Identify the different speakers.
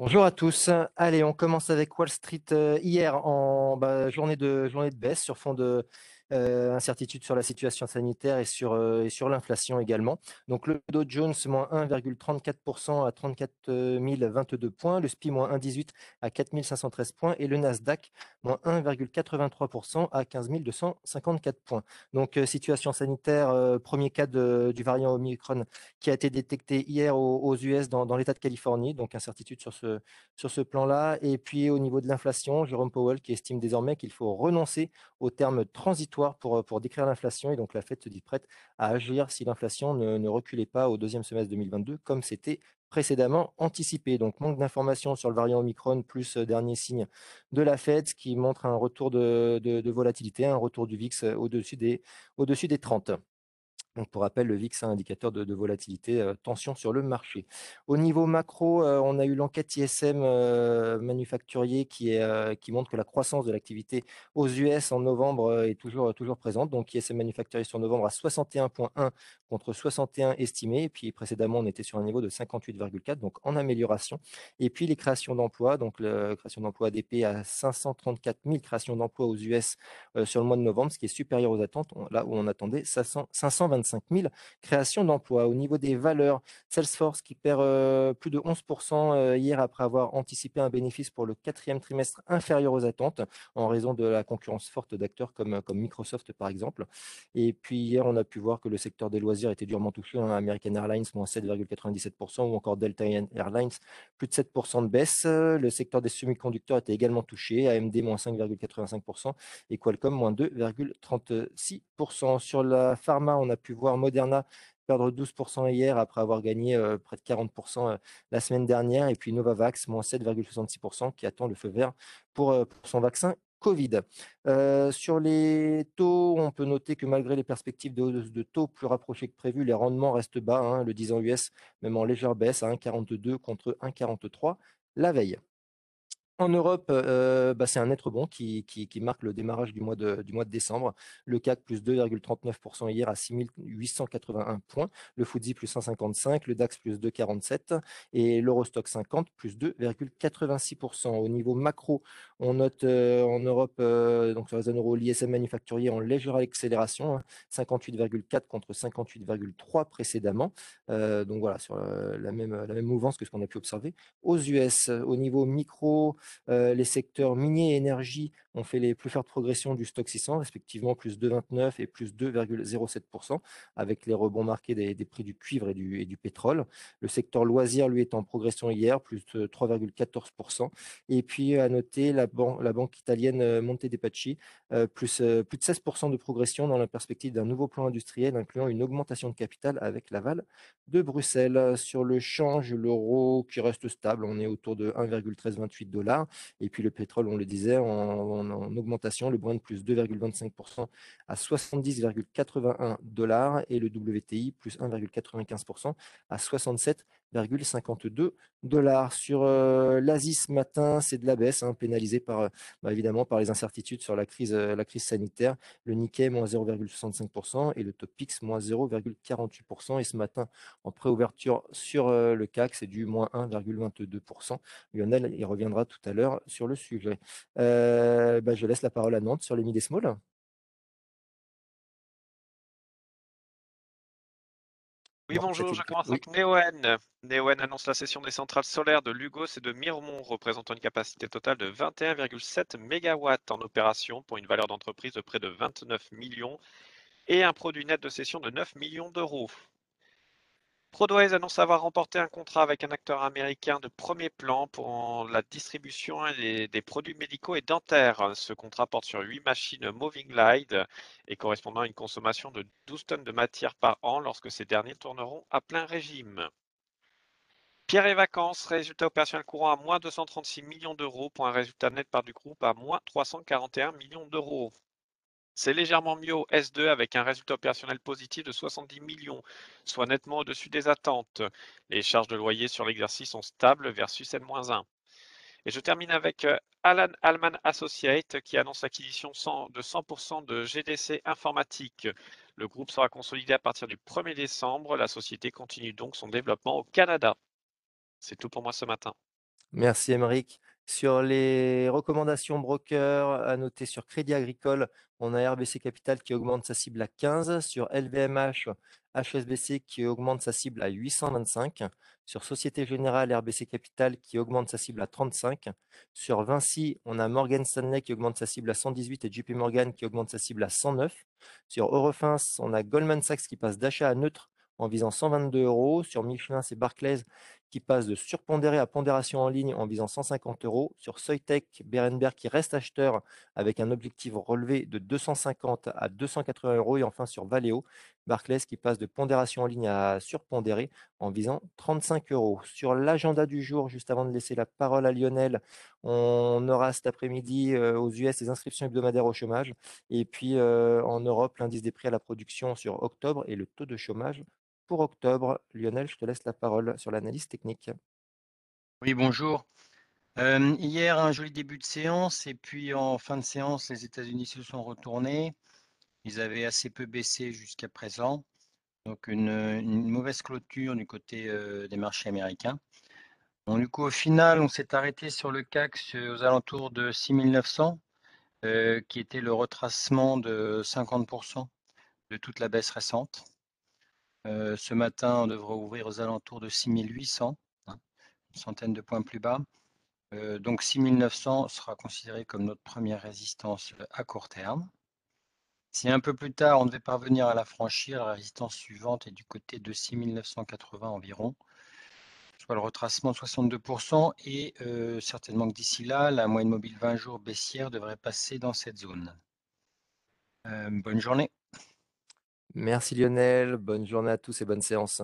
Speaker 1: Bonjour à tous. Allez, on commence avec Wall Street euh, hier en bah, journée, de, journée de baisse sur fond de incertitude sur la situation sanitaire et sur, euh, et sur l'inflation également. Donc le Dow Jones moins 1,34% à 34 022 points, le SPI moins 1,18 à 4 513 points et le Nasdaq moins 1,83% à 15 254 points. Donc situation sanitaire, premier cas du variant Omicron qui a été détecté hier aux, US dans, l'État de Californie, donc incertitude sur ce, plan-là. Et puis au niveau de l'inflation, Jérôme Powell qui estime désormais qu'il faut renoncer au terme transitoire pour, pour décrire l'inflation. Et donc, la Fed se dit prête à agir si l'inflation ne, reculait pas au deuxième semestre 2022, comme c'était précédemment anticipé. Donc, manque d'informations sur le variant Omicron, plus dernier signe de la Fed, qui montre un retour de, volatilité, un retour du VIX au-dessus des, au des 30. Donc, pour rappel, le VIX, un indicateur de, volatilité, euh, tension sur le marché. Au niveau macro, euh, on a eu l'enquête ISM euh, manufacturier qui, est, qui montre que la croissance de l'activité aux US en novembre est toujours, toujours présente. Donc, ISM manufacturier sur novembre à 61,1 contre 61 estimé. Et puis, précédemment, on était sur un niveau de 58,4, donc en amélioration. Et puis, les créations d'emplois, donc la création d'emplois ADP à 534 000 créations d'emplois aux US sur le mois de novembre, ce qui est supérieur aux attentes, là où on attendait 500, 525 000 créations d'emplois. Au niveau des valeurs, Salesforce qui perd euh, plus de 11% euh, hier après avoir anticipé un bénéfice pour le quatrième trimestre inférieur aux attentes en raison de la concurrence forte d'acteurs comme, comme Microsoft par exemple. Et puis hier, on a pu voir que le secteur des loisirs était durement touché. Hein. American Airlines, moins 7,97% ou encore Delta Airlines, plus de 7% de baisse. Le secteur des semi-conducteurs était également touché. AMD, moins 5,85% et Qualcomm, moins 2,36%. Sur la pharma, on a pu voir Moderna perdre 12% hier après avoir gagné euh, près de 40% euh, la semaine dernière. Et puis Novavax, moins 7,66% qui attend le feu vert pour, euh, son vaccin Covid. sur les taux, on peut noter que malgré les perspectives de hausse de taux plus rapprochées que prévu, les rendements restent bas. Hein. le 10 ans US, même en légère baisse, à 1,42 contre 1,43 la veille. En Europe, euh, bah, c'est un être bon qui, marque le démarrage du mois de, décembre. Le CAC plus 2,39% hier à 6881 points. Le FTSE plus 155, le DAX plus 2,47 et l'Eurostock 50 plus 2,86%. Au niveau macro, on note euh, en Europe, euh, donc sur la zone euro, l'ISM manufacturier en légère accélération, 58,4 hein, contre 58,3 précédemment. donc voilà, sur la, même, mouvance que ce qu'on a pu observer aux US. Au niveau micro, les secteurs miniers et énergie ont fait les plus fortes progressions du stock 600, respectivement plus 2,29 et plus 2,07%, avec les rebonds marqués des, prix du cuivre et du, pétrole. Le secteur loisirs, lui, est en progression hier, plus de 3,14%. Et puis, à noter, la, banque italienne Monte dei euh, plus, plus de 16% de progression dans la perspective d'un nouveau plan industriel, incluant une augmentation de capital avec l'aval de Bruxelles. Sur le change, l'euro qui reste stable, on est autour de 1,1328 dollars et puis le pétrole, on le disait, en, augmentation, le Brent plus 2,25% à 70,81 dollars et le WTI plus 1,95% à 67,52 dollars. Sur euh, l'Asie ce matin, c'est de la baisse, hein, pénalisée par, euh, bah, évidemment par les incertitudes sur la crise, euh, sanitaire. Le Nikkei, moins 0,65% et le Topix, moins 0,48%. Et ce matin, en préouverture sur le CAC, c'est du moins 1,22%. Lionel, il reviendra tout à l'heure sur le sujet. Bah, je laisse la parole à Nantes sur les mid
Speaker 2: Oui, bonjour, je commence avec Neoen. Neoen annonce la cession des centrales solaires de Lugos et de Mirmont, représentant une capacité totale de 21,7 MW en opération pour une valeur d'entreprise de près de 29 millions et un produit net de cession de 9 millions d'euros. Prodways annonce avoir remporté un contrat avec un acteur américain de premier plan pour la distribution des, produits médicaux et dentaires. Ce contrat porte sur 8 machines Moving Light et correspondant à une consommation de 12 tonnes de matière par an lorsque ces derniers tourneront à plein régime. Pierre et Vacances, résultat opérationnel courant à moins 236 millions d'euros pour un résultat net par du groupe à moins 341 millions d'euros. C'est légèrement mieux au S2 avec un résultat opérationnel positif de 70 millions, soit nettement au-dessus des attentes. Les charges de loyer sur l'exercice sont stables versus N-1. Et je termine avec euh, Alan Alman Associate qui annonce l'acquisition de 100% de GDC Informatique. Le groupe sera consolidé à partir du 1er décembre. La société continue donc son développement au Canada. C'est tout pour moi ce matin.
Speaker 1: Merci Émeric. Sur les recommandations broker, à noter sur Crédit Agricole, on a RBC Capital qui augmente sa cible à 15. Sur LVMH, HSBC qui augmente sa cible à 825. Sur Société Générale, RBC Capital qui augmente sa cible à 35. Sur Vinci, on a Morgan Stanley qui augmente sa cible à 118 et JP Morgan qui augmente sa cible à 109. Sur Eurofins, on a Goldman Sachs qui passe d'achat à neutre en visant 122 euros. Sur Michelin, c'est Barclays qui passe de surpondéré à pondération en ligne en visant 150 euros. Sur Soitec, Berenberg qui reste acheteur avec un objectif relevé de 250 à 280 euros. Et enfin sur Valeo, Barclays qui passe de pondération en ligne à surpondéré en visant 35 euros. Sur l'agenda du jour, juste avant de laisser la parole à Lionel, on aura cet après-midi euh, aux US les inscriptions hebdomadaires au chômage. Et puis euh, en Europe, l'indice des prix à la production sur octobre et le taux de chômage pour octobre. Lionel, je te laisse la parole sur l'analyse technique.
Speaker 3: Oui, bonjour. Euh, hier, un joli début de séance et puis en fin de séance, les États-Unis se sont retournés. Ils avaient assez peu baissé jusqu'à présent. Donc une, mauvaise clôture du côté euh, des marchés américains. du coup, au final, on s'est arrêté sur le CAC aux alentours de 6900, euh, qui était le retracement de 50% de toute la baisse récente. Ce matin, on devrait ouvrir aux alentours de 6800, hein, une centaine de points plus bas. Euh, donc 6900 sera considéré comme notre première résistance à court terme. Si un peu plus tard, on devait parvenir à la franchir, la résistance suivante est du côté de 6980 environ, soit le retracement de 62%, et certainement que d'ici là, la moyenne mobile 20 jours baissière devrait passer dans cette zone. bonne journée.
Speaker 1: Merci Lionel, bonne journée à tous et bonne séance.